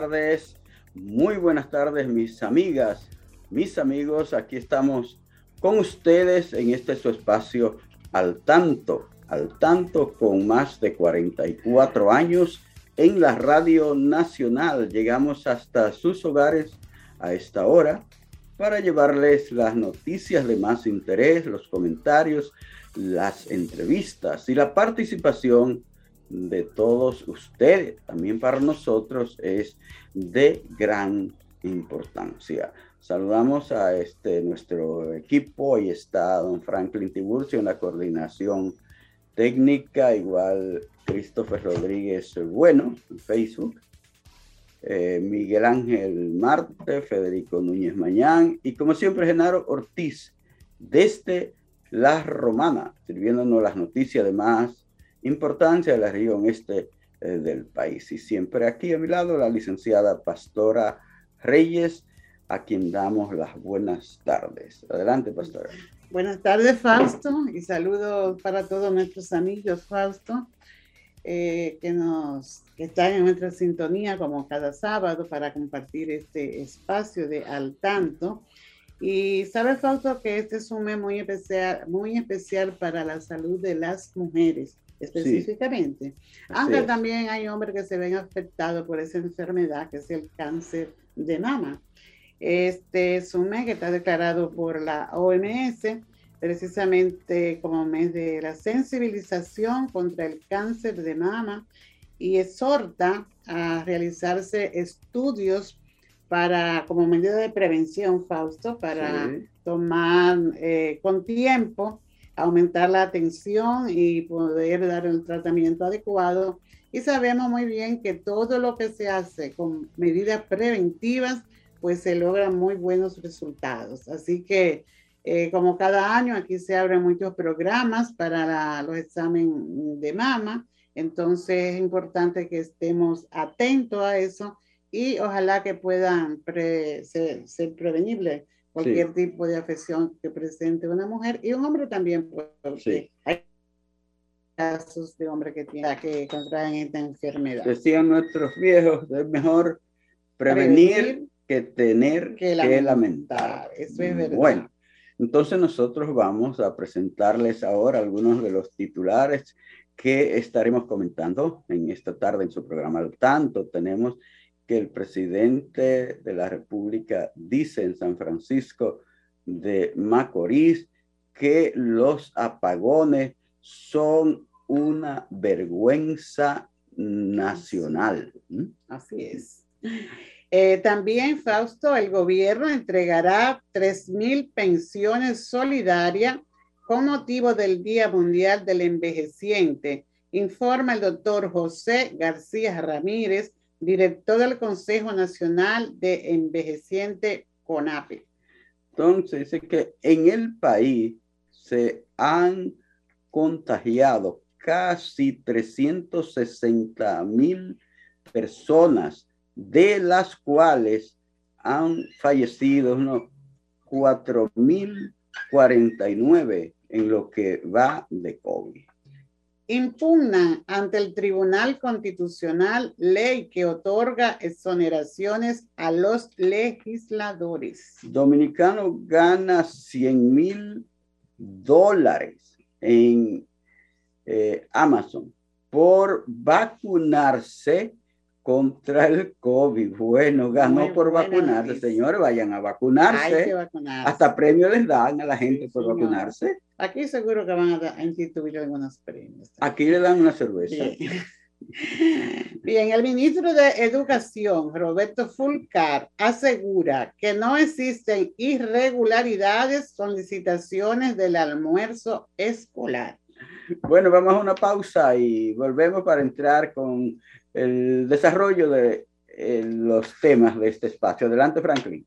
Tardes, muy buenas tardes mis amigas, mis amigos. Aquí estamos con ustedes en este su espacio al tanto, al tanto con más de 44 años en la Radio Nacional. Llegamos hasta sus hogares a esta hora para llevarles las noticias de más interés, los comentarios, las entrevistas y la participación de todos ustedes, también para nosotros es de gran importancia. Saludamos a este nuestro equipo, ahí está don Franklin Tiburcio en la coordinación técnica, igual Christopher Rodríguez Bueno en Facebook, eh, Miguel Ángel Marte, Federico Núñez Mañán y como siempre Genaro Ortiz desde La Romana, sirviéndonos las noticias de más importancia de la región este eh, del país. Y siempre aquí a mi lado la licenciada Pastora Reyes, a quien damos las buenas tardes. Adelante, Pastora. Buenas tardes, Fausto, y saludos para todos nuestros amigos, Fausto, eh, que nos que están en nuestra sintonía como cada sábado para compartir este espacio de Al Tanto. Y sabe, Fausto, que este es un mes muy especial, muy especial para la salud de las mujeres específicamente. Aunque también hay hombres que se ven afectados por esa enfermedad, que es el cáncer de mama. Este es un mes que está declarado por la OMS precisamente como mes de la sensibilización contra el cáncer de mama y exhorta a realizarse estudios para como medida de prevención, Fausto, para tomar eh, con tiempo aumentar la atención y poder dar el tratamiento adecuado. Y sabemos muy bien que todo lo que se hace con medidas preventivas, pues se logran muy buenos resultados. Así que, eh, como cada año, aquí se abren muchos programas para los exámenes de mama. Entonces es importante que estemos atentos a eso y ojalá que puedan ser, ser prevenibles cualquier tipo de afección que presente una mujer y un hombre también, porque hay casos de hombres que, tienen, que contraen esta enfermedad. Decían nuestros viejos, es mejor prevenir, que tener que lamentar. Eso es verdad. Bueno, entonces nosotros vamos a presentarles ahora algunos de los titulares que estaremos comentando en esta tarde en su programa. Al tanto, tenemos que el presidente de la República dice en San Francisco de Macorís que los apagones son una vergüenza nacional. Así es. Eh, también, Fausto, el gobierno entregará 3.000 pensiones solidarias con motivo del Día Mundial del Envejeciente, informa el doctor José García Ramírez, director del Consejo Nacional de Envejeciente CONAPE. Entonces, dice que en el país se han contagiado casi 360 mil personas, de las cuales han fallecido unos 4.049 en lo que va de COVID impugnan ante el Tribunal Constitucional ley que otorga exoneraciones a los legisladores. Dominicano gana 100 mil dólares en eh, Amazon por vacunarse contra el COVID. Bueno, ganó por vacunarse. Señores, vayan a vacunarse. Hasta premios les dan a la gente por vacunarse. Aquí seguro que van a, instituir algunos premios. Aquí le dan una cerveza. Bien. el ministro de Educación, Roberto Fulcar, asegura que no existen irregularidades con licitaciones del almuerzo escolar. Bueno, vamos a una pausa y volvemos para entrar con el desarrollo de eh, los temas de este espacio. Adelante, Franklin.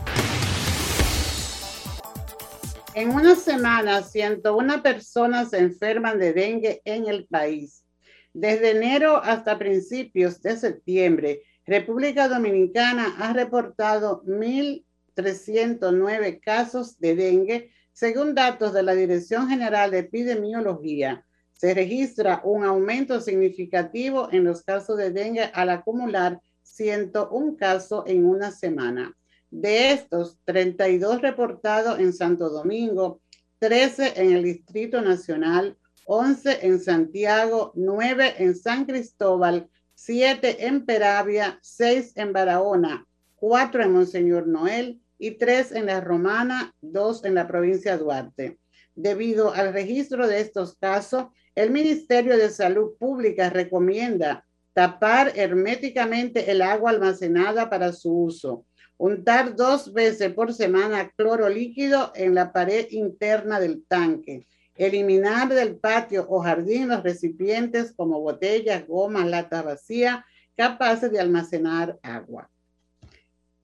En una semana, 101 personas se enferman de dengue en el país. Desde enero hasta principios de septiembre, República Dominicana ha reportado 1.309 casos de dengue, según datos de la Dirección General de Epidemiología se registra un aumento significativo en los casos de dengue al acumular 101 casos en una semana. De estos, 32 reportados en Santo Domingo, 13 en el Distrito Nacional, 11 en Santiago, 9 en San Cristóbal, 7 en Peravia, 6 en Barahona, 4 en Monseñor Noel y 3 en La Romana, 2 en la provincia Duarte. Debido al registro de estos casos, el Ministerio de Salud Pública recomienda tapar herméticamente el agua almacenada para su uso, untar dos veces por semana cloro líquido en la pared interna del tanque, eliminar del patio o jardín los recipientes como botellas, gomas, lata vacía capaces de almacenar agua.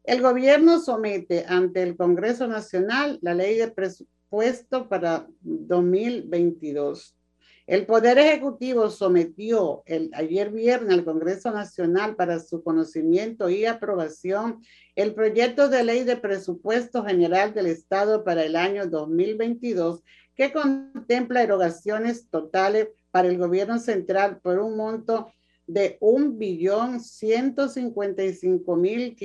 El gobierno somete ante el Congreso Nacional la ley de presupuesto para 2022 el Poder Ejecutivo sometió el, ayer viernes al Congreso Nacional para su conocimiento y aprobación el proyecto de ley de presupuesto general del Estado para el año 2022 que contempla erogaciones totales para el gobierno central por un monto de un billón ciento mil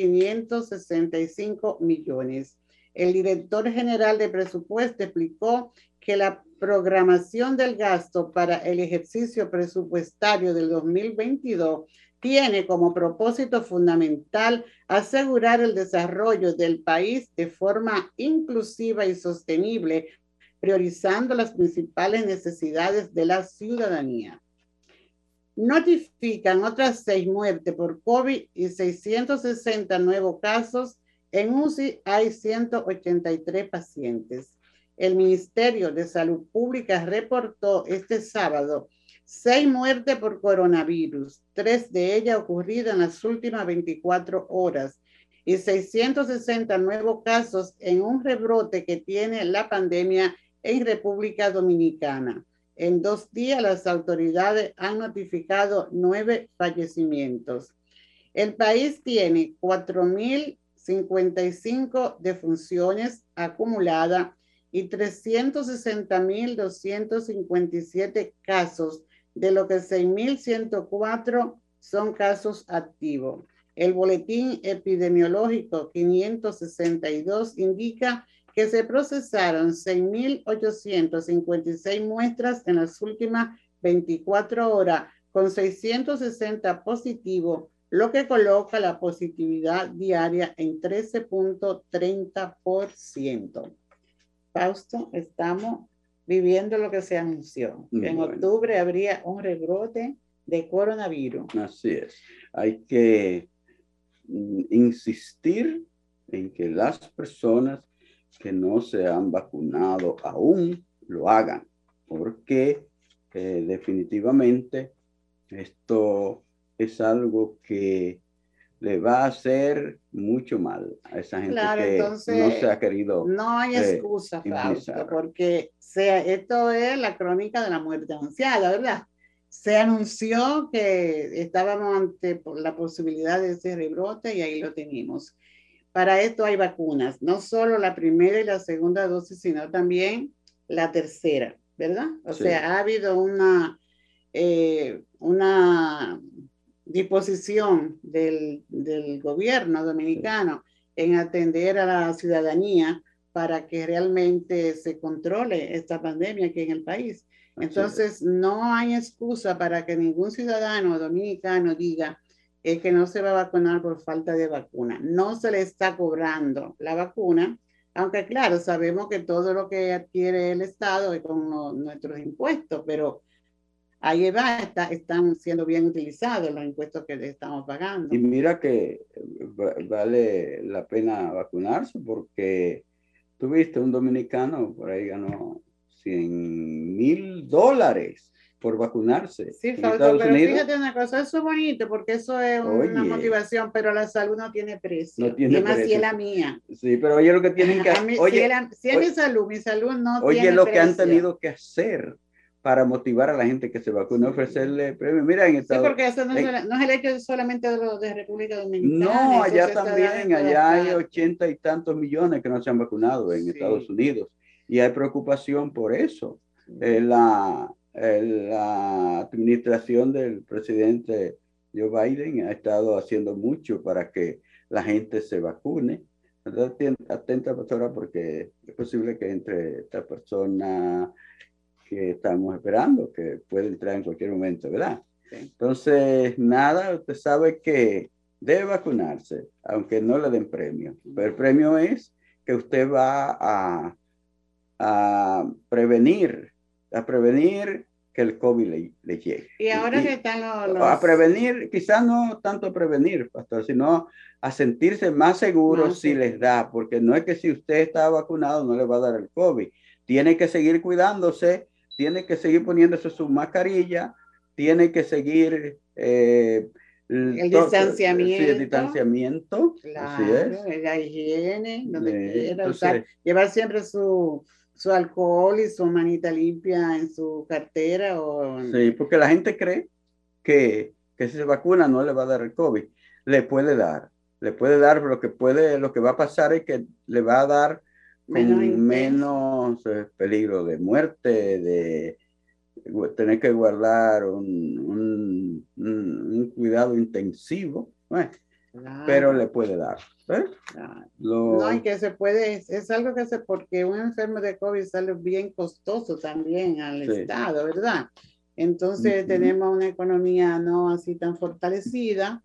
millones. El director general de presupuesto explicó que la programación del gasto para el ejercicio presupuestario del 2022 tiene como propósito fundamental asegurar el desarrollo del país de forma inclusiva y sostenible, priorizando las principales necesidades de la ciudadanía. Notifican otras seis muertes por COVID y 660 nuevos casos. En UCI hay 183 pacientes el Ministerio de Salud Pública reportó este sábado seis muertes por coronavirus, tres de ellas ocurridas en las últimas 24 horas y 660 nuevos casos en un rebrote que tiene la pandemia en República Dominicana. En dos días las autoridades han notificado nueve fallecimientos. El país tiene 4.055 defunciones acumuladas y 360.257 casos, de lo que 6.104 son casos activos. El boletín epidemiológico 562 indica que se procesaron 6.856 muestras en las últimas 24 horas, con 660 positivos, lo que coloca la positividad diaria en 13.30%. Fausto, estamos viviendo lo que se anunció. en octubre habría un rebrote de coronavirus. Así es. Hay que mm, insistir en que las personas que no se han vacunado aún lo hagan, porque eh, definitivamente esto es algo que le va a hacer mucho mal a esa gente que no se ha querido. No hay eh, excusa, Fausto, porque sea, esto es la crónica de la muerte anunciada, ¿verdad? Se anunció que estábamos ante la posibilidad de ese rebrote y ahí lo tenemos. Para esto hay vacunas, no solo la primera y la segunda dosis, sino también la tercera, ¿verdad? O sea, ha habido una, eh, una disposición del, del, gobierno dominicano en atender a la ciudadanía para que realmente se controle esta pandemia aquí en el país. Entonces, no hay excusa para que ningún ciudadano dominicano diga eh, que no se va a vacunar por falta de vacuna. No se le está cobrando la vacuna, aunque claro, sabemos que todo lo que adquiere el Estado es con nuestros impuestos, pero ahí va, está, están siendo bien utilizados los impuestos que estamos pagando. Y mira que vale la pena vacunarse porque tuviste un dominicano, por ahí ganó 100 mil dólares por vacunarse. Sí, pero fíjate una cosa, eso es bonito porque eso es una motivación, pero la salud no tiene precio. No tiene y más si es la mía. Sí, pero oye lo que tienen que hacer. Si, es mi salud, mi salud no oye, tiene Oye lo que han tenido que hacer para motivar a la gente que se vacune, ofrecerle premios. Mira, en Estados Sí, porque eso no, es, el hecho solamente de, lo, de República Dominicana. No, allá también, allá hay ochenta y tantos millones que no se han vacunado en Estados Unidos y hay preocupación por eso. Eh, la, eh, la administración del presidente Joe Biden ha estado haciendo mucho para que la gente se vacune. Atenta, pastora, porque es posible que entre esta persona que estamos esperando, que puede entrar en cualquier momento, ¿verdad? Entonces, nada, usted sabe que debe vacunarse, aunque no le den premio. Pero el premio es que usted va a, a prevenir, a prevenir que el COVID le, llegue. Y ahora que están los, A prevenir, quizás no tanto a prevenir, pastor, sino a sentirse más seguros si les da, porque no es que si usted está vacunado no le va a dar el COVID. Tiene que seguir cuidándose tiene que seguir poniéndose su mascarilla, tiene que seguir eh, el, distanciamiento. el distanciamiento. Claro, la higiene, donde quiera, llevar siempre su, su alcohol y su manita limpia en su cartera. O... Sí, porque la gente cree que, que si se vacuna no le va a dar el COVID. Le puede dar, le puede dar, pero lo que puede, lo que va a pasar es que le va a dar menos, eh, peligro de muerte, de tener que guardar un, cuidado intensivo, pero le puede dar. ¿eh? no, y que se puede, es, algo que se, porque un enfermo de COVID sale bien costoso también al Estado, ¿verdad? Entonces tenemos una economía no así tan fortalecida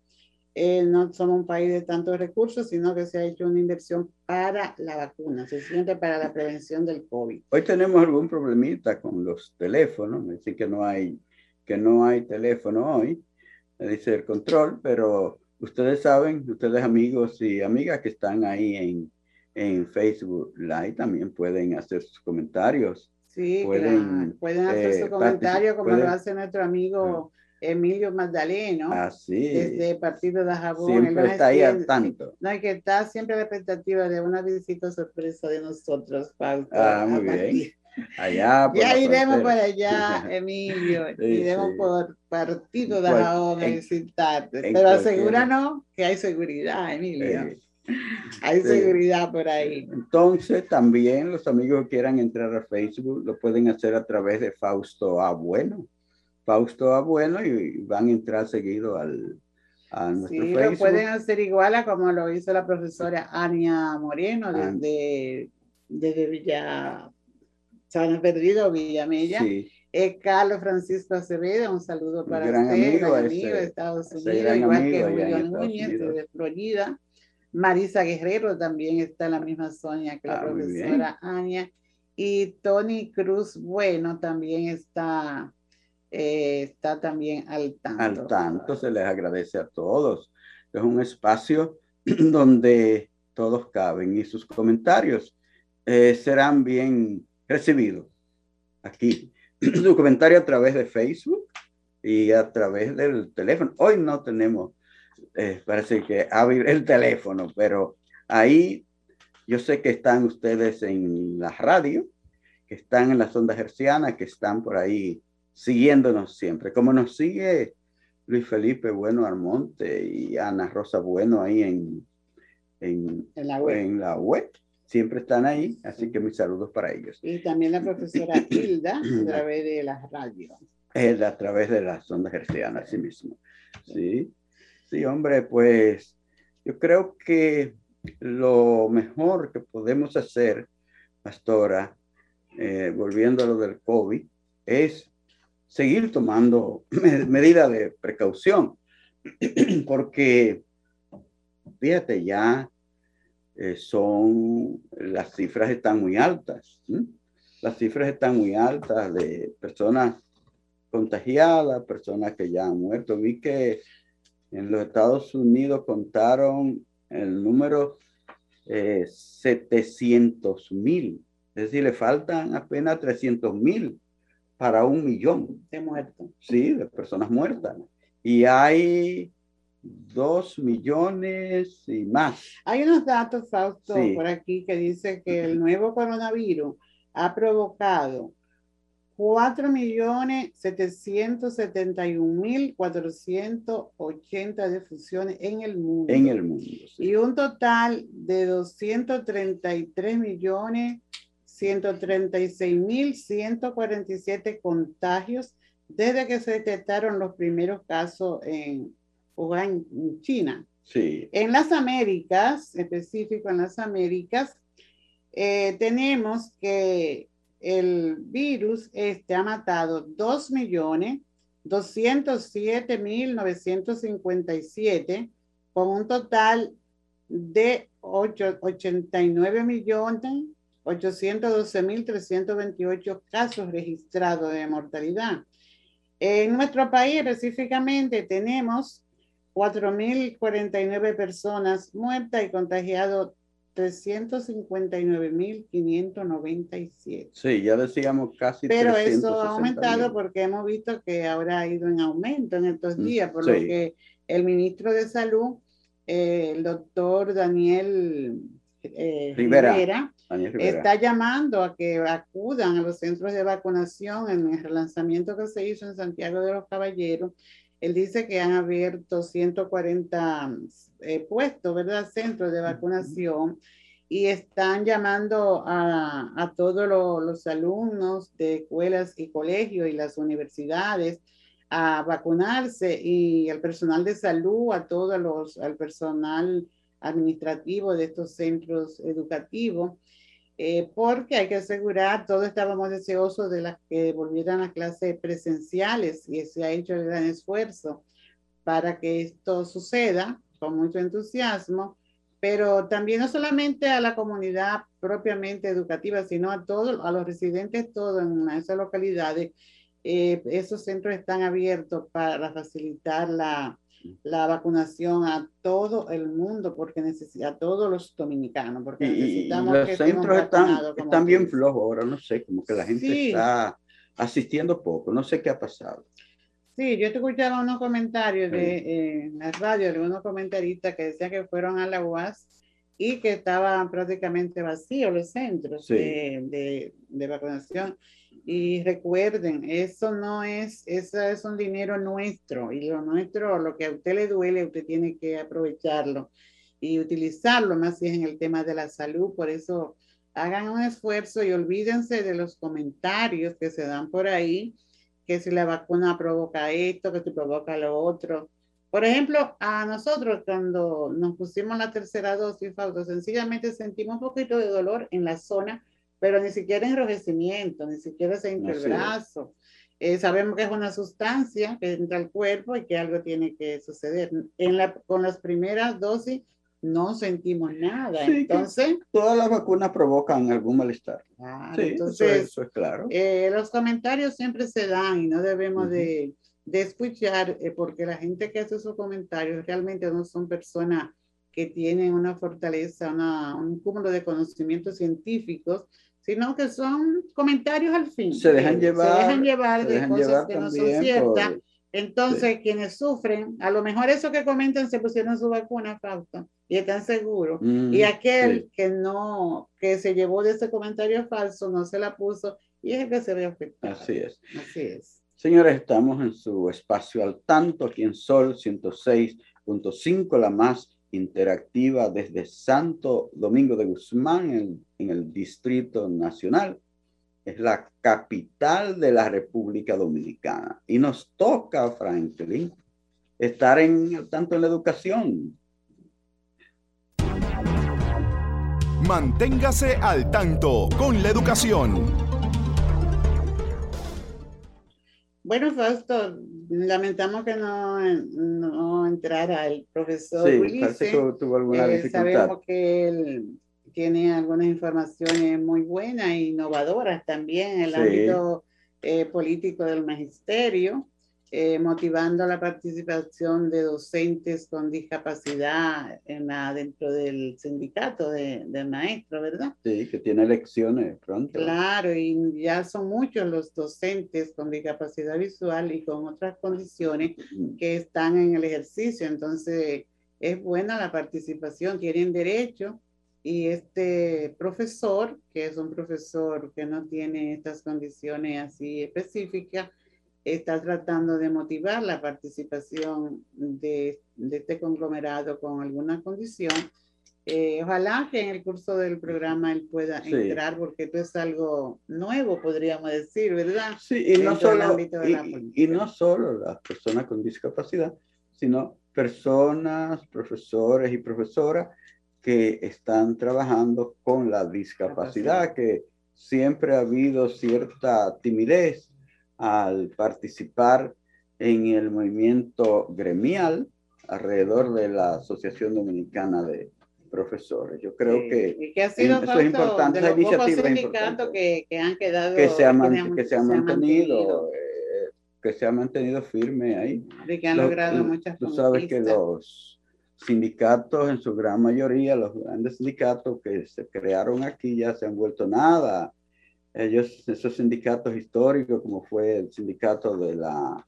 eh, no somos un país de tantos recursos, sino que se ha hecho una inversión para la vacuna, se siente para la prevención del COVID. Hoy tenemos algún problemita con los teléfonos, me dicen que no hay, que no hay teléfono hoy, me dice el control, pero ustedes saben, ustedes amigos y amigas que están ahí en, en Facebook Live también pueden hacer sus comentarios. Sí, pueden, pueden hacer su eh, comentario como lo hace nuestro amigo. Emilio Magdaleno, ah, desde Partido de Jabón. Siempre está ahí al tanto. No, hay que está siempre a la expectativa de una visita sorpresa de nosotros, Fausto. Ah, muy bien. Allá ya iremos por allá, Emilio. iremos por Partido de Jabón a visitarte. Pero asegúranos que hay seguridad, Emilio. Hay seguridad por ahí. Entonces, también los amigos que quieran entrar a Facebook lo pueden hacer a través de Fausto A. Fausto Abuelo y van a entrar seguido al, a nuestro sí, lo pueden hacer igual a como lo hizo la profesora Ania Moreno ah. desde, desde Villa Sabana Perdido, Villamella. Sí. Eh, Carlos Francisco Acevedo, un saludo para usted, amigo, amigo de Estados Unidos, igual que William Núñez de Florida. Marisa Guerrero también está en la misma zona que la ah, profesora Ania. Y Tony Cruz Bueno también está eh, está también al tanto. Al tanto, se les agradece a todos. Es un espacio donde todos caben y sus comentarios eh, serán bien recibidos aquí. Su comentario a través de Facebook y a través del teléfono. Hoy no tenemos eh, parece que abre el teléfono, pero ahí yo sé que están ustedes en la radio, que están en la sonda herciana, que están por ahí siguiéndonos siempre. Como nos sigue Luis Felipe Bueno Armonte y Ana Rosa Bueno ahí en, en, la, web. en la web. Siempre están ahí, así que mis saludos para ellos. Y también la profesora Hilda a través de la radio. Es a través de la sonda herciana, así mismo. Sí, sí, hombre, pues yo creo que lo mejor que podemos hacer, pastora, eh, volviendo a lo del COVID, es seguir tomando medidas de precaución, porque fíjate, ya eh, son, las cifras están muy altas, las cifras están muy altas de personas contagiadas, personas que ya han muerto. Vi que en los Estados Unidos contaron el número 700 eh, mil, es decir, le faltan apenas 300 mil para un millón. De muertos. Sí, de personas muertas. Y hay dos millones y más. Hay unos datos, Fausto, por aquí que dice que el nuevo coronavirus ha provocado 4.771.480 defunciones en el mundo. En el mundo. Y un total de 233 millones 136.147 contagios desde que se detectaron los primeros casos en Wuhan, China. Sí. En las Américas, específico en las Américas, eh, tenemos que el virus este ha matado 2.207.957 con un total de 89 millones 812.328 casos registrados de mortalidad. En nuestro país específicamente tenemos 4.049 personas muertas y contagiados 359.597. Sí, ya decíamos casi. Pero eso ha aumentado porque hemos visto que ahora ha ido en aumento en estos mm, días, por lo que el ministro de Salud, eh, el doctor Daniel eh, Rivera, está llamando a que acudan a los centros de vacunación en el relanzamiento que se hizo en Santiago de los Caballeros. Él dice que han abierto 140 eh, puestos, ¿verdad? Centros de vacunación y están llamando a, a todos los, los, alumnos de escuelas y colegios y las universidades a vacunarse y el personal de salud, a todos los, al personal administrativo de estos centros educativos, eh, porque hay que asegurar, todos estábamos deseosos de las que volvieran a clases presenciales y se ha hecho el gran esfuerzo para que esto suceda con mucho entusiasmo, pero también no solamente a la comunidad propiamente educativa, sino a todos, a los residentes todos en esas localidades. Eh, esos centros están abiertos para facilitar la, la vacunación a todo el mundo, porque necesita a todos los dominicanos, porque necesitamos los centros están, están bien flojos ahora, no sé, como que la gente está asistiendo poco, no sé qué ha pasado. Sí, yo te escuchaba unos comentarios de eh, la radio, de unos comentaristas que decían que fueron a la UAS y que estaban prácticamente vacíos los centros de, de, de vacunación. Y recuerden, eso no es, eso es un dinero nuestro y lo nuestro, lo que a usted le duele, usted tiene que aprovecharlo y utilizarlo más si es en el tema de la salud. Por eso hagan un esfuerzo y olvídense de los comentarios que se dan por ahí, que si la vacuna provoca esto, que si provoca lo otro. Por ejemplo, a nosotros cuando nos pusimos la tercera dosis, sencillamente sentimos un poquito de dolor en la zona pero ni siquiera enrojecimiento, ni siquiera se hincha el brazo. Eh, sabemos que es una sustancia que entra al cuerpo y que algo tiene que suceder. En la, con las primeras dosis no sentimos nada. entonces, todas las vacunas provocan algún malestar. sí, entonces, eso, es claro. Eh, los comentarios siempre se dan y no debemos de, de, escuchar eh, porque la gente que hace esos comentarios realmente no son personas que tienen una fortaleza, una, un cúmulo de conocimientos científicos sino que son comentarios al fin. Se dejan llevar. Se dejan llevar de cosas que no son ciertas. Entonces, quienes sufren, a lo mejor eso que comentan se pusieron su vacuna, Fausto, y están seguros. Mm, y aquel sí. que no, que se llevó de ese comentario falso, no se la puso, y es el que se ve afectado. Así es. Así es. Señores, estamos en su espacio al tanto, aquí en Sol 106.5, la más interactiva desde Santo Domingo de Guzmán, en, en el Distrito Nacional. Es la capital de la República Dominicana. Y nos toca, Franklin, estar en tanto en la educación. Manténgase al tanto con la educación. Bueno, Fausto, lamentamos que no, no entrara el profesor Sí, Ulises. parece que tuvo alguna Eh, dificultad. sabemos que él tiene algunas informaciones muy buenas e innovadoras también en el Sí. ámbito eh, político del magisterio, eh, motivando la participación de docentes con discapacidad en la- dentro del sindicato de, de maestros, ¿verdad? Sí, que tiene elecciones pronto. Claro, y ya son muchos los docentes con discapacidad visual y con otras condiciones que están en el ejercicio. Entonces, es buena la participación, tienen derecho. Y este profesor, que es un profesor que no tiene estas condiciones así específicas, está tratando de motivar la participación de, de este conglomerado con alguna condición. Eh, ojalá que en el curso del programa él pueda Sí. entrar, porque esto es algo nuevo, podríamos decir, ¿verdad? Sí, y no, solo, y, y no solo las personas con discapacidad, sino personas, profesores y profesoras que están trabajando con la discapacidad, que siempre ha habido cierta timidez al participar en el movimiento gremial alrededor de la Asociación Dominicana de Profesores. Yo creo Sí, que y que ha sido eso es importante, de los iniciativa importante. que, que han quedado que se ha, man- han- que se ha han mantenido, eh, que se ha mantenido firme ahí. y que han Lo- logrado tú- muchas Tú sabes que los sindicatos, en su gran mayoría, los grandes sindicatos que se crearon aquí ya se han vuelto nada. Ellos, esos sindicatos históricos, como fue el sindicato de la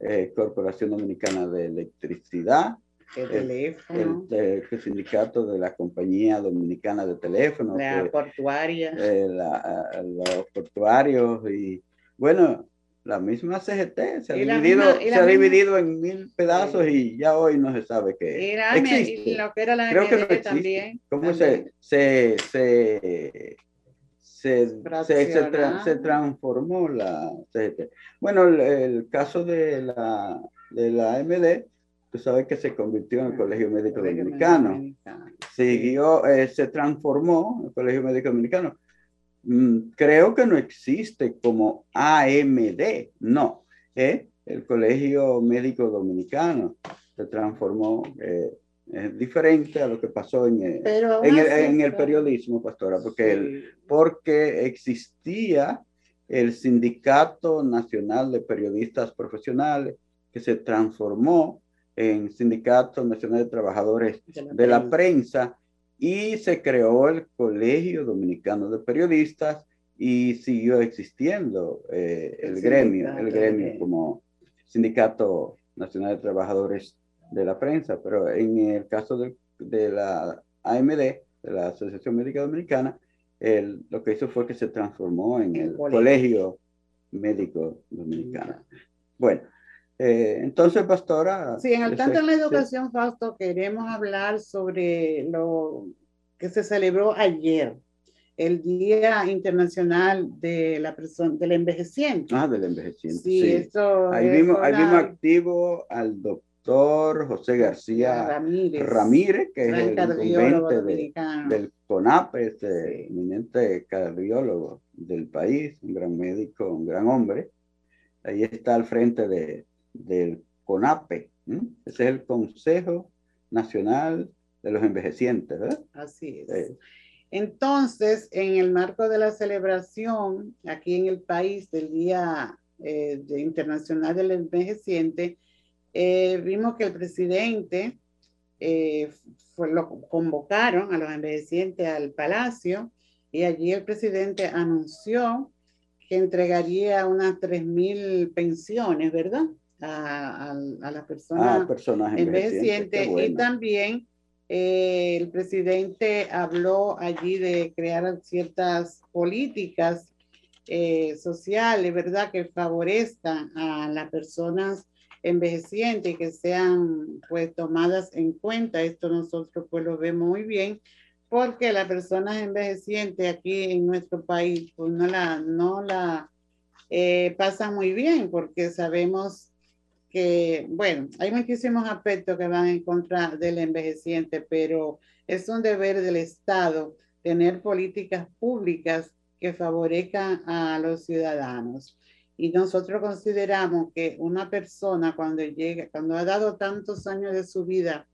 eh, Corporación Dominicana de Electricidad, el el- teléfono, el, eh, el sindicato de la Compañía Dominicana de Teléfono, la que- portuaria. eh, la- los portuarios y bueno, la misma CGT se ha, dividido, misma- se ha dividido en mil pedazos y ya hoy no se sabe qué existe. y lo que era la Creo que no existe. también. ¿Cómo también. se, se, se, se, se, se tra- Fraccionado. se transformó la CGT? Bueno, el, el caso de la, de la MD, tú sabes que se convirtió en el Colegio Médico Colegio Dominicano Dominicano. siguió, eh, se transformó el Colegio Médico Dominicano. Mm, creo que no existe como AMD, no, ¿eh? el Colegio Médico Dominicano se transformó, eh, es diferente a lo que pasó en, el- aún en, el, en el periodismo, pastora, porque, el- Sí. porque existía el Sindicato Nacional de Periodistas Profesionales que se transformó en Sindicato Nacional de Trabajadores de la prensa y se creó el Colegio Dominicano de Periodistas y siguió existiendo eh, el, El gremio, el gremio como Sindicato Nacional de Trabajadores de la Prensa, pero en el caso de, la AMD, de la Asociación Médica Dominicana, el- lo que hizo fue que se transformó en el colegio. Colegio Médico Dominicano. Bueno, eh, entonces, pastora. Sí, en el tanto en la educación, Fausto, queremos hablar sobre lo que se celebró ayer, el Día Internacional de la persona, del envejeciente. Ah, del envejeciente. sí, sí. esto Ahí vimos, ahí vimos activo al doctor José García Ramírez, Ramírez, que es el incumbente de- del CONAPE, este Sí. eminente cardiólogo del país, un gran médico, un gran hombre. Ahí está al frente de, del CONAPE. Ese es el Consejo Nacional de los Envejecientes, ¿verdad? Así es. Sí. Entonces, en el marco de la celebración aquí en el país del Día eh, de Internacional del Envejeciente, eh, vimos que el presidente eh, fue, lo convocaron a los envejecientes al palacio y allí el presidente anunció que entregaría unas 3.000 pensiones, ¿verdad? a, a, las personas, personas envejecientes y también eh, el presidente habló allí de crear ciertas políticas eh, sociales, ¿verdad?, que favorezcan a las personas envejecientes y que sean pues tomadas en cuenta. Esto nosotros pues lo vemos muy bien porque las personas envejecientes aquí en nuestro país pues no la, no la eh, pasan muy bien porque sabemos que, bueno, hay muchísimos aspectos que van en contra del envejeciente, pero es un deber del Estado tener políticas públicas que favorezcan a los ciudadanos. Y nosotros consideramos que una persona cuando llega, cuando ha dado tantos años de su vida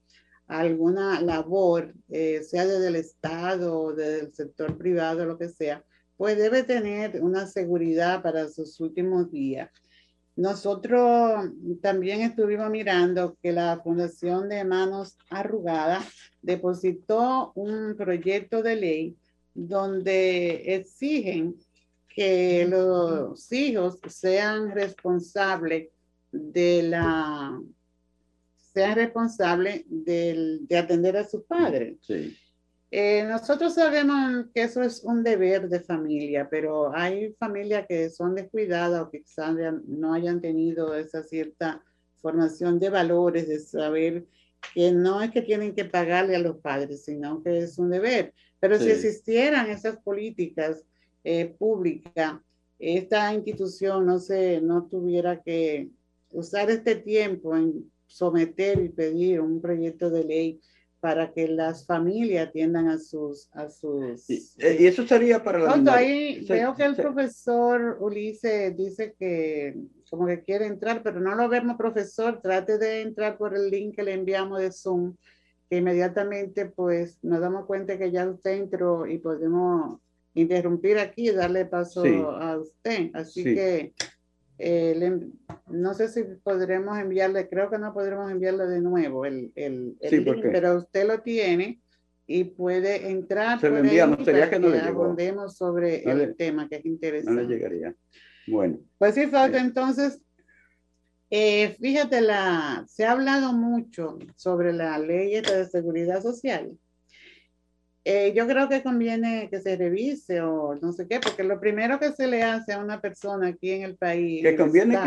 a alguna labor, eh, sea desde el Estado o desde el sector privado, lo que sea, pues debe tener una seguridad para sus últimos días. Nosotros también estuvimos mirando que la Fundación de Manos Arrugadas depositó un proyecto de ley donde exigen que los hijos sean responsables de la sean responsables de, de atender a sus padres. Sí. Eh, nosotros sabemos que eso es un deber de familia, pero hay familias que son descuidadas o que quizás no hayan tenido esa cierta formación de valores, de saber que no es que tienen que pagarle a los padres, sino que es un deber. Pero si existieran esas políticas eh, públicas, esta institución no, se, no tuviera que usar este tiempo en someter y pedir un proyecto de ley para que las familias atiendan a sus... A sus y, eh, eso sería para la... ahí veo que el profesor Ulises dice que como que quiere entrar, pero no lo vemos, profesor. Trate de entrar por el link que le enviamos de Zoom que inmediatamente pues nos damos cuenta que ya usted entró y podemos interrumpir aquí y darle paso a usted. Así que eh, no sé si podremos enviarle, creo que no podremos enviarle de nuevo el, el, link, pero usted lo tiene y puede entrar. Se lo enviamos, sería que no le llegó. sobre el tema que es interesante. No le llegaría. Bueno. Pues sí, falta entonces eh, fíjate, la, se ha hablado mucho sobre la ley de seguridad social. Eh, yo creo que conviene que se revise o no sé qué, porque lo primero que se le hace a una persona aquí en el país. Que conviene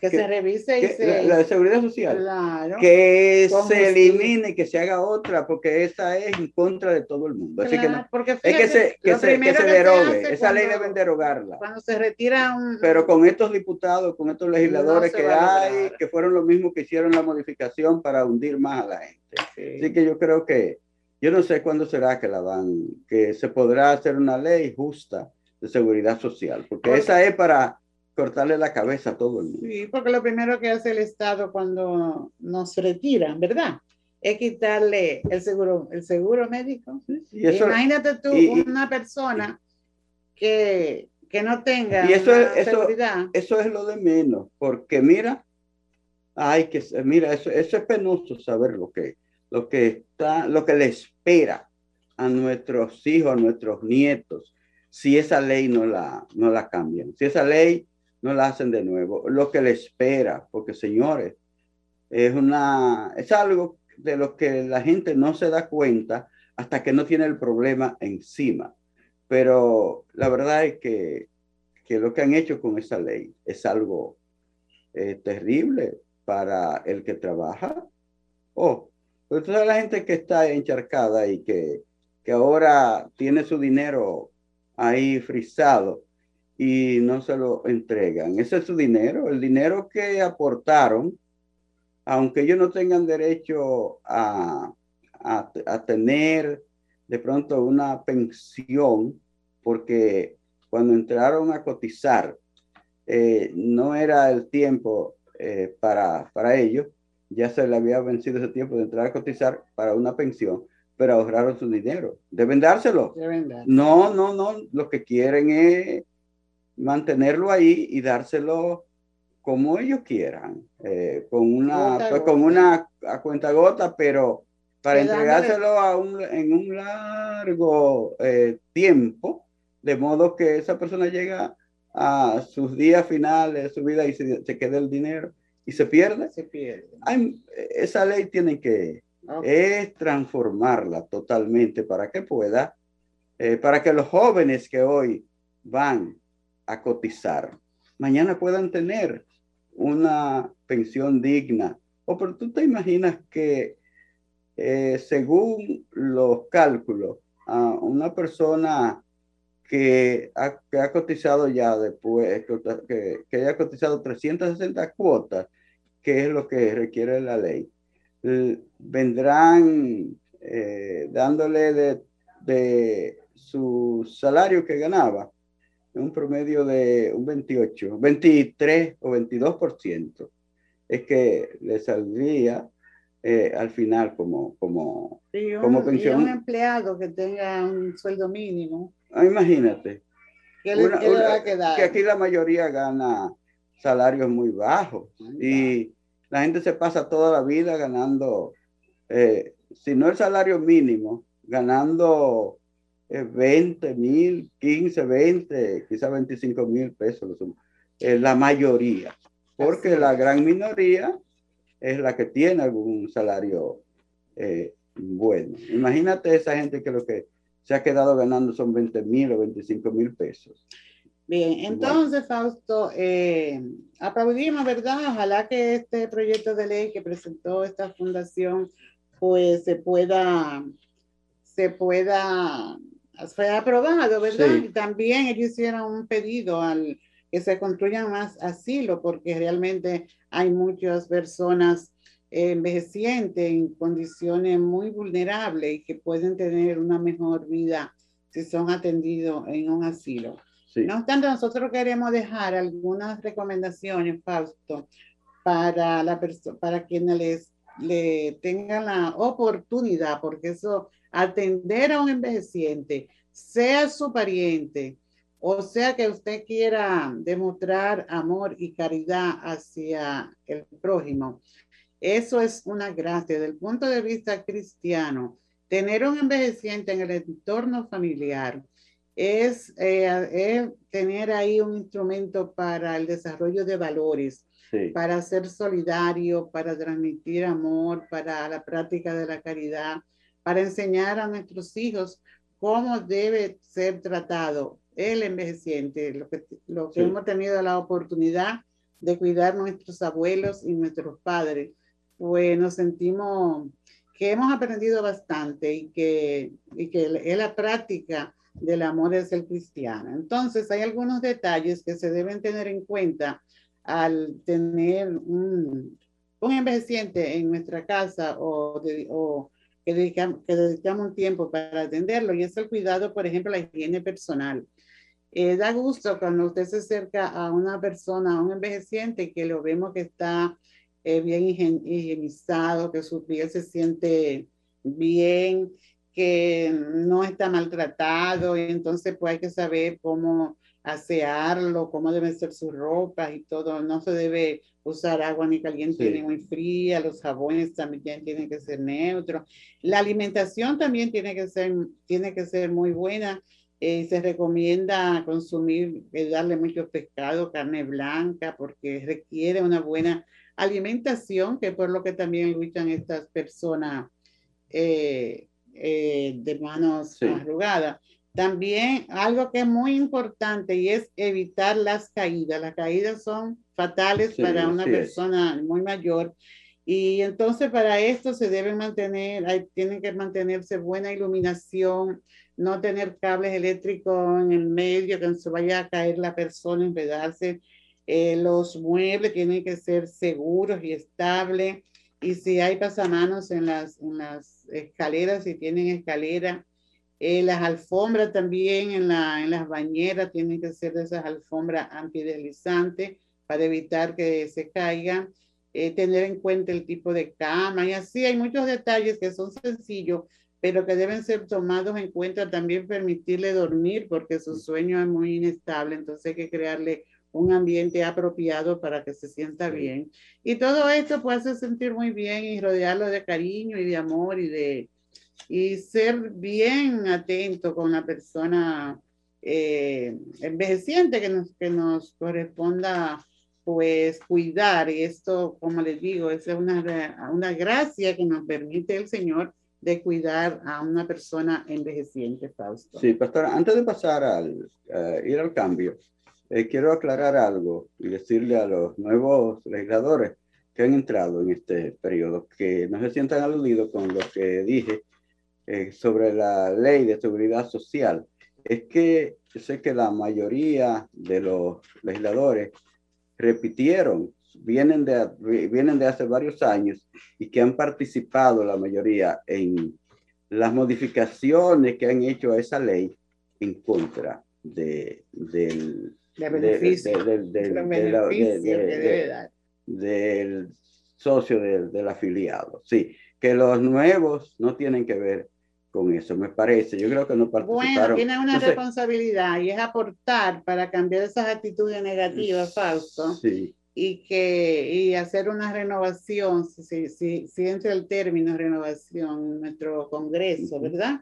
que, se revise y se, la, de seguridad social. Claro. Que se elimine, que se haga otra, porque esa es en contra de todo el mundo. Así que no, porque es que se, que se, que se derogue. esa ley deben derogarla. Cuando se retira un. Pero con estos diputados, con estos legisladores que hay, que fueron los mismos que hicieron la modificación para hundir más a la gente. Así que yo creo que, yo no sé cuándo será que la van, que se podrá hacer una ley justa de seguridad social, porque esa es para cortarle la cabeza a todo el mundo. Sí, porque lo primero que hace el Estado cuando nos retiran, ¿verdad? Es quitarle el seguro, el seguro médico. Imagínate tú una persona que, que, no tenga y eso es, seguridad. Eso, es lo de menos, porque mira, ay, que mira, eso, eso es penoso saber lo que, lo que está, lo que le espera a nuestros hijos, a nuestros nietos, si esa ley no la, no la cambian. Si esa ley no la hacen de nuevo. Lo que le espera, porque señores, es una, es algo de lo que la gente no se da cuenta hasta que no tiene el problema encima. Pero la verdad es que, que lo que han hecho con esa ley es algo eh, terrible para el que trabaja. Oh, pero toda la gente que está encharcada y que, que ahora tiene su dinero ahí frisado y no se lo entregan. Ese es su dinero, el dinero que aportaron, aunque ellos no tengan derecho a, a, tener de pronto una pensión, porque cuando entraron a cotizar, eh, no era el tiempo eh, para, para ellos, ya se le había vencido ese tiempo de entrar a cotizar para una pensión, pero ahorraron su dinero. Deben dárselo. Deben No, no, no, lo que quieren es mantenerlo ahí y dárselo como ellos quieran, eh, con una, pues, con una a cuenta gota, pero para entregárselo a un, en un largo eh, tiempo, de modo que esa persona llega a sus días finales su vida y se, se quede el dinero y se pierde. Se pierde. esa ley tiene que es transformarla totalmente para que pueda, eh, para que los jóvenes que hoy van a cotizar, mañana puedan tener una pensión digna. O pero tú te imaginas que eh, según los cálculos, a una persona que ha, que ha, cotizado ya después, que, que haya cotizado 360 cuotas, que es lo que requiere la ley, vendrán eh, dándole de, de, su salario que ganaba un promedio de un 28, 23 o 22%. Es que le saldría eh, al final como, como, como pensión. un empleado que tenga un sueldo mínimo. Ah, imagínate. ¿Qué le, va a quedar? Que aquí la mayoría gana salarios muy bajos. y la gente se pasa toda la vida ganando, eh, si no el salario mínimo, ganando 20 eh, mil, 15, 20, quizá 25 mil pesos, eh, la mayoría, porque la gran minoría es la que tiene algún salario bueno. Imagínate esa gente que lo que se ha quedado ganando son 20 mil o 25 mil pesos. Bien, entonces, Fausto, eh, aplaudimos, ¿verdad? Ojalá que este proyecto de ley que presentó esta fundación, pues se pueda, se pueda, fue aprobado, ¿verdad? Y también ellos hicieron un pedido al que se construyan más asilo, porque realmente hay muchas personas envejecientes en condiciones muy vulnerables y que pueden tener una mejor vida si son atendidos en un asilo. No obstante, nosotros queremos dejar algunas recomendaciones, Fausto, para, la para quienes les, le tengan la oportunidad, porque eso, atender a un envejeciente, sea su pariente, o sea que usted quiera demostrar amor y caridad hacia el prójimo, eso es una gracia. Desde el punto de vista cristiano, tener un envejeciente en el entorno familiar es, eh, tener ahí un instrumento para el desarrollo de valores, para ser solidario, para transmitir amor, para la práctica de la caridad, para enseñar a nuestros hijos cómo debe ser tratado el envejeciente, lo que, lo que hemos tenido la oportunidad de cuidar nuestros abuelos y nuestros padres, pues nos sentimos que hemos aprendido bastante y que, y que es la práctica del amor es el cristiano. Entonces, hay algunos detalles que se deben tener en cuenta al tener un, un envejeciente en nuestra casa o, o que, dedicamos, que dedicamos un tiempo para atenderlo, y es el cuidado, por ejemplo, la higiene personal. Eh, da gusto cuando usted se acerca a una persona, a un envejeciente, que lo vemos que está eh, bien higienizado, que su piel se siente bien, que no está maltratado y entonces pues hay que saber cómo asearlo, cómo deben ser sus ropas y todo. No se debe usar agua ni caliente ni muy fría, los jabones también tienen que ser neutros. La alimentación también tiene que ser, tiene que ser muy buena. Eh, se recomienda consumir, eh, darle mucho pescado, carne blanca, porque requiere una buena alimentación, que por lo que también luchan estas personas eh, eh, de manos arrugadas. También algo que es muy importante y es evitar las caídas. Las caídas son fatales para una persona muy mayor. Y entonces para esto se debe mantener, hay, tienen que mantenerse buena iluminación, no tener cables eléctricos en el medio, que no se vaya a caer la persona, enredarse. Eh, los muebles tienen que ser seguros y estables y si hay pasamanos en las, en las escaleras, si tienen escalera, eh, las alfombras también en, la, en las bañeras tienen que ser de esas alfombras antideslizantes para evitar que se caigan, eh, tener en cuenta el tipo de cama y así hay muchos detalles que son sencillos, pero que deben ser tomados en cuenta, también permitirle dormir porque su sueño es muy inestable, entonces hay que crearle un ambiente apropiado para que se sienta bien. Y todo esto puede hacer sentir muy bien y rodearlo de cariño y de amor y de y ser bien atento con la persona eh, envejeciente que nos, que nos corresponda pues cuidar, y esto, como les digo, es una, una gracia que nos permite el Señor de cuidar a una persona envejeciente, Fausto. Sí, pastora, antes de pasar al ir al cambio, eh, quiero aclarar algo y decirle a los nuevos legisladores que han entrado en este periodo que no se sientan aludidos con lo que dije eh, sobre la ley de seguridad social. Es que yo sé que la mayoría de los legisladores repitieron, vienen de, vienen de hace varios años y que han participado la mayoría en las modificaciones que han hecho a esa ley en contra de, del del socio del, afiliado. Sí, que los nuevos no tienen que ver con eso, me parece. Yo creo que no participaron. Bueno, tienen una responsabilidad y es aportar para cambiar esas actitudes negativas, Fausto. Sí. Y, que, y hacer una renovación, si, si, si entra el término renovación en nuestro Congreso, ¿verdad?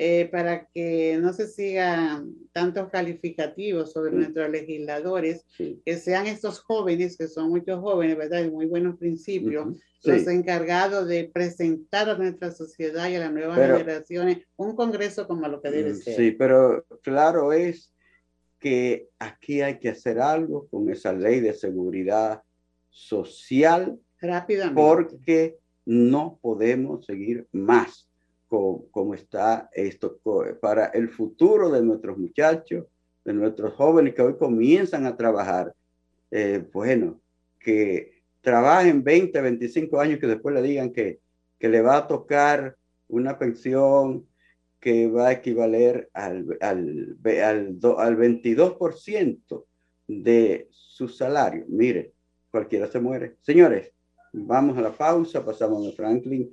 Eh, para que no se sigan tantos calificativos sobre nuestros legisladores, que sean estos jóvenes, que son muchos jóvenes, ¿verdad? De muy buenos principios, los encargados de presentar a nuestra sociedad y a las nuevas generaciones un Congreso como lo que debe mm, ser. Sí, pero claro es que aquí hay que hacer algo con esa ley de seguridad social. Rápidamente. Porque no podemos seguir más cómo, está esto para el futuro de nuestros muchachos, de nuestros jóvenes que hoy comienzan a trabajar. Eh, bueno, que trabajen 20, 25 años, que después le digan que, que le va a tocar una pensión que va a equivaler al, al, al, al 22% de su salario. Mire, cualquiera se muere. Señores, vamos a la pausa, pasamos a Franklin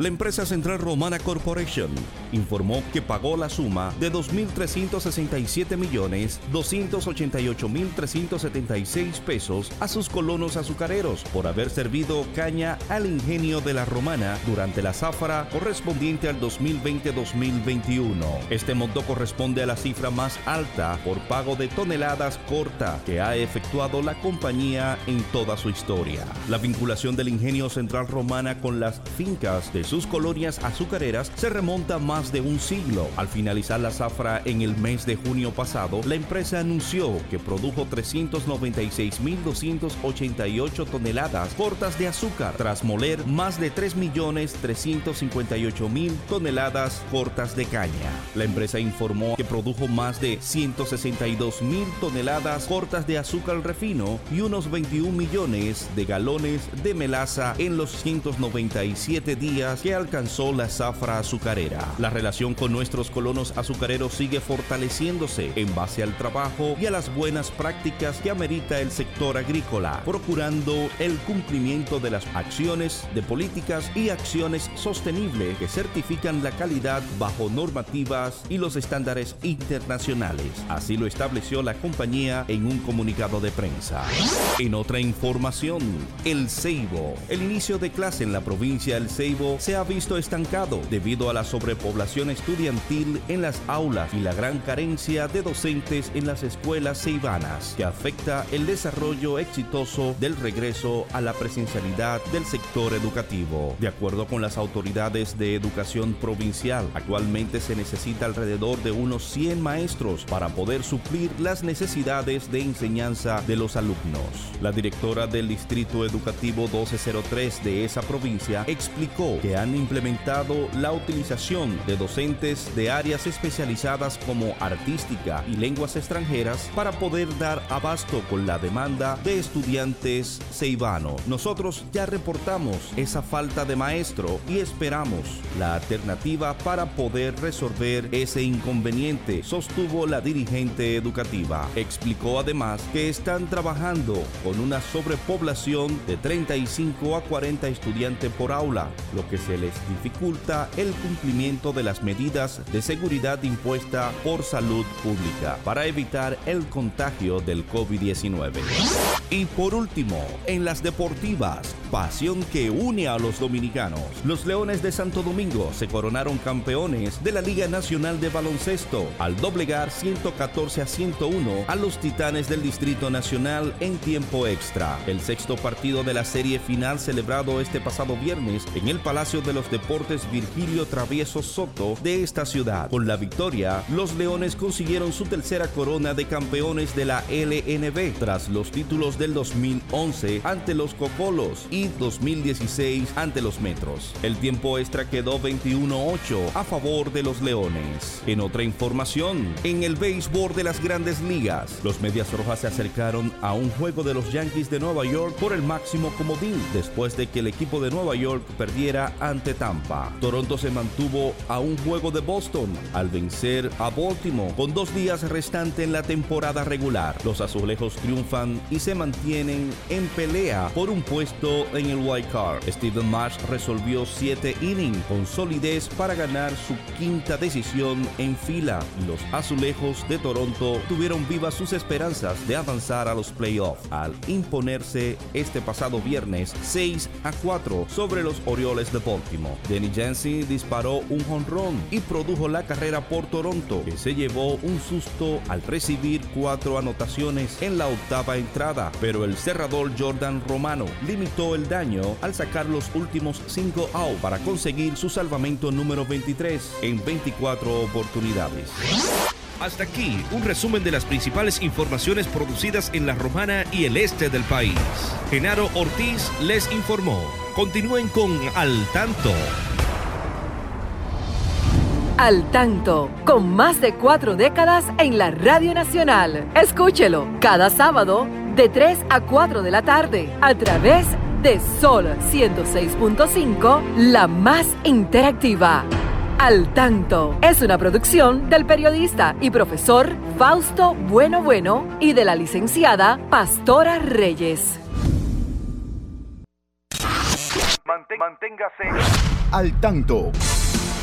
La empresa Central Romana Corporation informó que pagó la suma de 2.367.288.376 pesos a sus colonos azucareros por haber servido caña al ingenio de la Romana durante la zafra correspondiente al 2020-2021. Este monto corresponde a la cifra más alta por pago de toneladas corta que ha efectuado la compañía en toda su historia. La vinculación del ingenio Central Romana con las fincas de sus colonias azucareras se remonta más de un siglo. Al finalizar la zafra en el mes de junio pasado, la empresa anunció que produjo 396.288 toneladas cortas de azúcar, tras moler más de 3.358.000 toneladas cortas de caña. La empresa informó que produjo más de 162.000 toneladas cortas de azúcar refino y unos 21 millones de galones de melaza en los 197 días que alcanzó la zafra azucarera. La relación con nuestros colonos azucareros sigue fortaleciéndose en base al trabajo y a las buenas prácticas que amerita el sector agrícola, procurando el cumplimiento de las acciones de políticas y acciones sostenibles que certifican la calidad bajo normativas y los estándares internacionales. Así lo estableció la compañía en un comunicado de prensa. En otra información, el Ceibo. El inicio de clase en la provincia del Ceibo se ha visto estancado debido a la sobrepoblación estudiantil en las aulas y la gran carencia de docentes en las escuelas ceibanas, que afecta el desarrollo exitoso del regreso a la presencialidad del sector educativo. De acuerdo con las autoridades de educación provincial, actualmente se necesita alrededor de unos 100 maestros para poder suplir las necesidades de enseñanza de los alumnos. La directora del Distrito Educativo 1203 de esa provincia explicó que han implementado la utilización de docentes de áreas especializadas como artística y lenguas extranjeras para poder dar abasto con la demanda de estudiantes ceibanos. Nosotros ya reportamos esa falta de maestro y esperamos la alternativa para poder resolver ese inconveniente, sostuvo la dirigente educativa. Explicó además que están trabajando con una sobrepoblación de 35 a 40 estudiantes por aula, lo que se les dificulta el cumplimiento de las medidas de seguridad impuesta por salud pública para evitar el contagio del COVID-19. Y por último, en las deportivas, pasión que une a los dominicanos. Los Leones de Santo Domingo se coronaron campeones de la Liga Nacional de Baloncesto al doblegar 114 a 101 a los Titanes del Distrito Nacional en tiempo extra. El sexto partido de la serie final celebrado este pasado viernes en el Palacio de los Deportes Virgilio Travieso Soto de esta ciudad. Con la victoria, los Leones consiguieron su tercera corona de campeones de la LNB tras los títulos del 2011 ante los Cocolos y 2016 ante los Metros. El tiempo extra quedó 21-8 a favor de los Leones. En otra información, en el béisbol de las grandes ligas, los Medias Rojas se acercaron a un juego de los Yankees de Nueva York por el máximo comodín después de que el equipo de Nueva York perdiera ante Tampa. Toronto se mantuvo a un juego de Boston al vencer a Baltimore con dos días restantes en la temporada regular. Los azulejos triunfan y se mantienen en pelea por un puesto en el wild card. Steven Marsh resolvió siete innings con solidez para ganar su quinta decisión en fila. Los azulejos de Toronto tuvieron vivas sus esperanzas de avanzar a los playoffs al imponerse este pasado viernes 6 a 4 sobre los Orioles de Baltimore. Denny Jensen disparó un jonrón y produjo la carrera por Toronto, que se llevó un susto al recibir cuatro anotaciones en la octava entrada, pero el cerrador Jordan Romano limitó el daño al sacar los últimos cinco outs para conseguir su salvamento número 23 en 24 oportunidades. Hasta aquí un resumen de las principales informaciones producidas en la Romana y el este del país. Genaro Ortiz les informó. Continúen con Al Tanto. Al Tanto, con más de cuatro décadas en la Radio Nacional. Escúchelo cada sábado de 3 a 4 de la tarde a través de Sol 106.5, la más interactiva. Al Tanto es una producción del periodista y profesor Fausto Bueno Bueno y de la licenciada Pastora Reyes. Manténgase al tanto.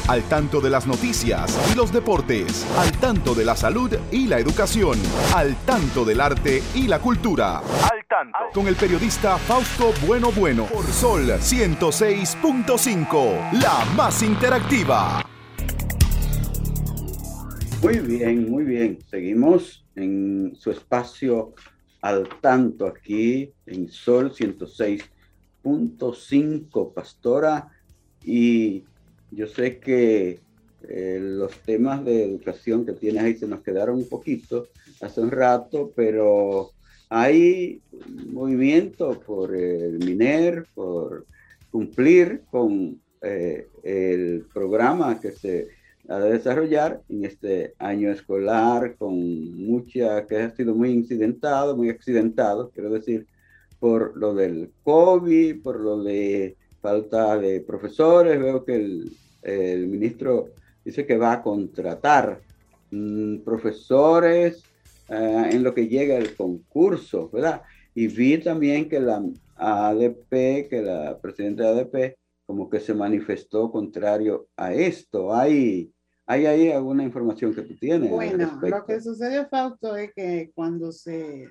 Al tanto de las noticias y los deportes. Al tanto de la salud y la educación. Al tanto del arte y la cultura. Al tanto. Con el periodista Fausto Bueno Bueno. Por Sol 106.5. La más interactiva. Muy bien, muy bien. Seguimos en su espacio al tanto aquí en Sol 106.5, Pastora. Y yo sé que eh, los temas de educación que tienes ahí se nos quedaron un poquito hace un rato, pero hay movimiento por el MINER, por cumplir con eh, el programa que se a desarrollar en este año escolar con mucha, que ha sido muy incidentado, muy accidentado, quiero decir, por lo del COVID, por lo de falta de profesores. Veo que el, ministro dice que va a contratar mmm, profesores uh, en lo que llega el concurso, ¿verdad? Y vi también que la ADP, que la presidenta de ADP, como que se manifestó contrario a esto. Hay ¿Hay ahí alguna información que tú tienes? Bueno, lo que sucedió, Fausto, es que cuando se,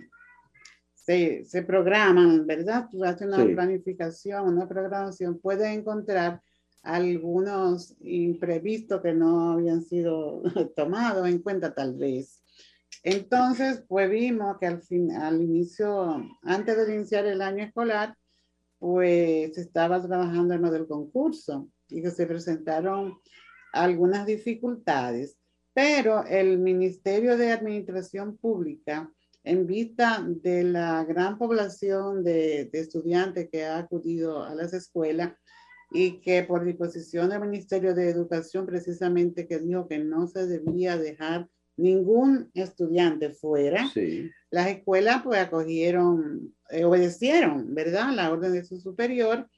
se, se programan, ¿verdad? Tú haces una sí. planificación, una programación, puedes encontrar algunos imprevistos que no habían sido tomados en cuenta tal vez. Entonces, pues vimos que al, fin, al inicio, antes de iniciar el año escolar, pues estaba trabajando en lo del concurso y que se presentaron algunas dificultades, pero el Ministerio de Administración Pública, en vista de la gran población de, de estudiantes que ha acudido a las escuelas, y que por disposición del Ministerio de Educación precisamente que dijo que no se debía dejar ningún estudiante fuera, las escuelas pues acogieron, eh, obedecieron, ¿verdad? La orden de su superior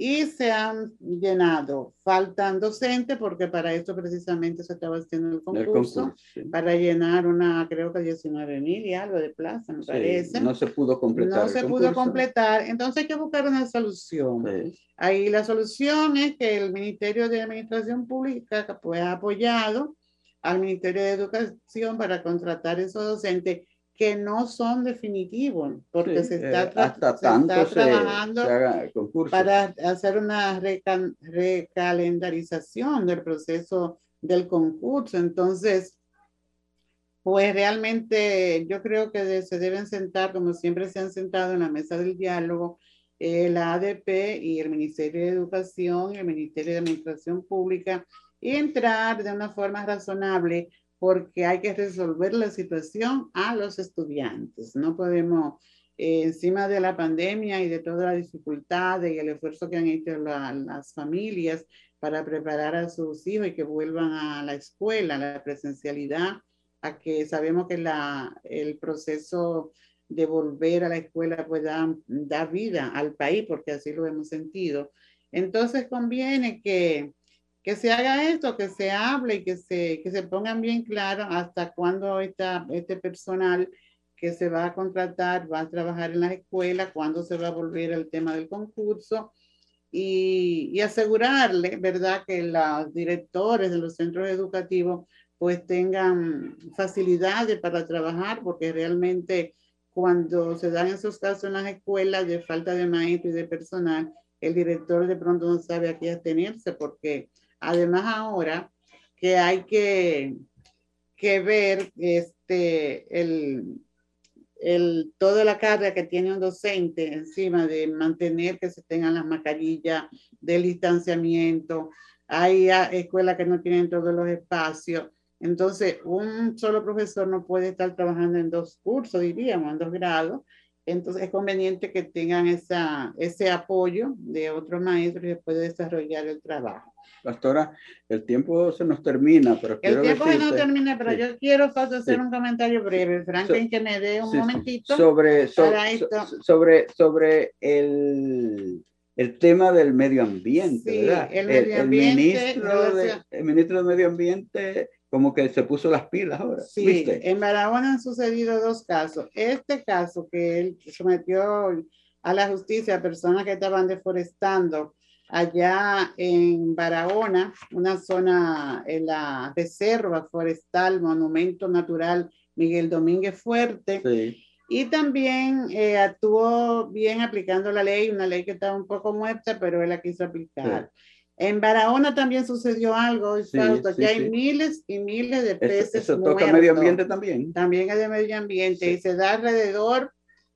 y se han llenado. Faltan docentes porque para esto precisamente se estaba haciendo el concurso, para llenar una, creo que 19 mil y algo de plaza, me parece. No se pudo completar. No se pudo completar, entonces hay que buscar una solución. Ahí la solución es que el Ministerio de Administración Pública pues, ha apoyado al Ministerio de Educación para contratar esos docentes que no son definitivos, porque se está, eh, trabajando para hacer una recalendarización del proceso del concurso. Entonces, pues realmente yo creo que se deben sentar, como siempre se han sentado en la mesa del diálogo, eh, la ADP y el Ministerio de Educación y el Ministerio de Administración Pública, y entrar de una forma razonable porque hay que resolver la situación a los estudiantes. No podemos, eh, encima de la pandemia y de toda la dificultad y el esfuerzo que han hecho las familias para preparar a sus hijos y que vuelvan a la escuela, a la presencialidad, a que sabemos que la, el proceso de volver a la escuela pueda dar vida al país, porque así lo hemos sentido. Entonces conviene que que se haga esto, que se hable y que se, que se pongan bien claro hasta cuándo este personal que se va a contratar va a trabajar en las escuelas, cuándo se va a volver al tema del concurso y, y asegurarle, ¿verdad?, que los directores de los centros educativos pues tengan facilidades para trabajar, porque realmente cuando se dan esos casos en las escuelas de falta de maestro y de personal, el director de pronto no sabe a qué atenerse porque Además ahora que hay que, que ver este, el, el, toda la carga que tiene un docente encima de mantener que se tengan las mascarillas del distanciamiento. Hay escuelas que no tienen todos los espacios. Entonces, un solo profesor no puede estar trabajando en dos cursos, diríamos, en dos grados. Entonces, es conveniente que tengan esa, ese apoyo de otro maestro y puede desarrollar el trabajo. Pastora, el tiempo se nos termina, pero El tiempo se nos termina, pero yo quiero hacer un comentario breve, Franklin, que me dé un momentito sobre, sobre, sobre el, el tema del medio ambiente, ¿verdad? El, medio ambiente, el, ministro de, el ministro del Medio Ambiente como que se puso las pilas ahora. Sí, en Barahona han sucedido dos casos. Este caso que él sometió a la justicia a personas que estaban deforestando allá en Barahona, una zona en la reserva forestal, monumento natural Miguel Domínguez Fuerte. Y también eh, actuó bien aplicando la ley, una ley que estaba un poco muerta, pero él la quiso aplicar. En Barahona también sucedió algo, que hay miles y miles de peces. Eso, eso toca medio ambiente también. También es de medio ambiente y se da alrededor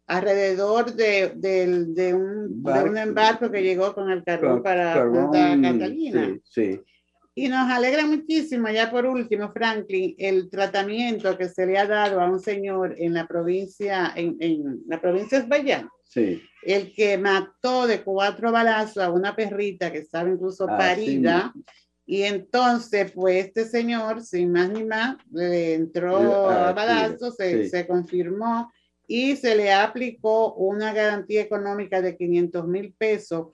alrededor de, de, de, un, de, un, embarco que llegó con el carbón para Santa Catalina. Sí, Y nos alegra muchísimo, ya por último, Franklin, el tratamiento que se le ha dado a un señor en la provincia, en, en la provincia de España. Sí. El que mató de cuatro balazos a una perrita que estaba incluso ah, parida. Y entonces, pues este señor, sin más ni más, le entró ah, a balazos, se, se confirmó y se le aplicó una garantía económica de 500 mil pesos.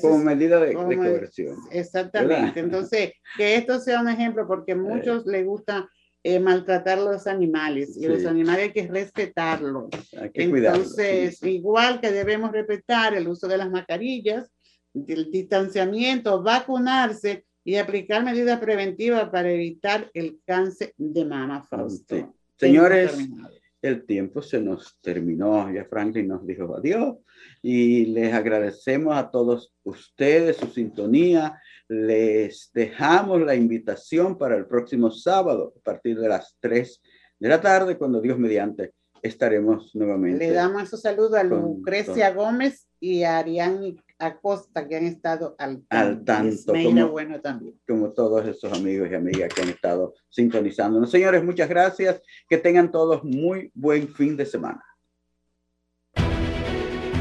Como, medida de, coerción. Exactamente. Entonces, que esto sea un ejemplo porque a eh. muchos les gusta eh, maltratar los animales y los animales hay que respetarlos. Hay que Entonces, igual que debemos respetar el uso de las mascarillas, el distanciamiento, vacunarse y aplicar medidas preventivas para evitar el cáncer de mama, Fausto. Señores, el tiempo se nos terminó. Ya Franklin nos dijo adiós y les agradecemos a todos ustedes su sintonía. Les dejamos la invitación para el próximo sábado a partir de las 3 de la tarde, cuando Dios mediante estaremos nuevamente. Le damos un saludo a Lucrecia Gómez y a Ariane Acosta que han estado al tanto. como, bueno también. Como todos esos amigos y amigas que han estado sintonizándonos. Señores, muchas gracias. Que tengan todos muy buen fin de semana.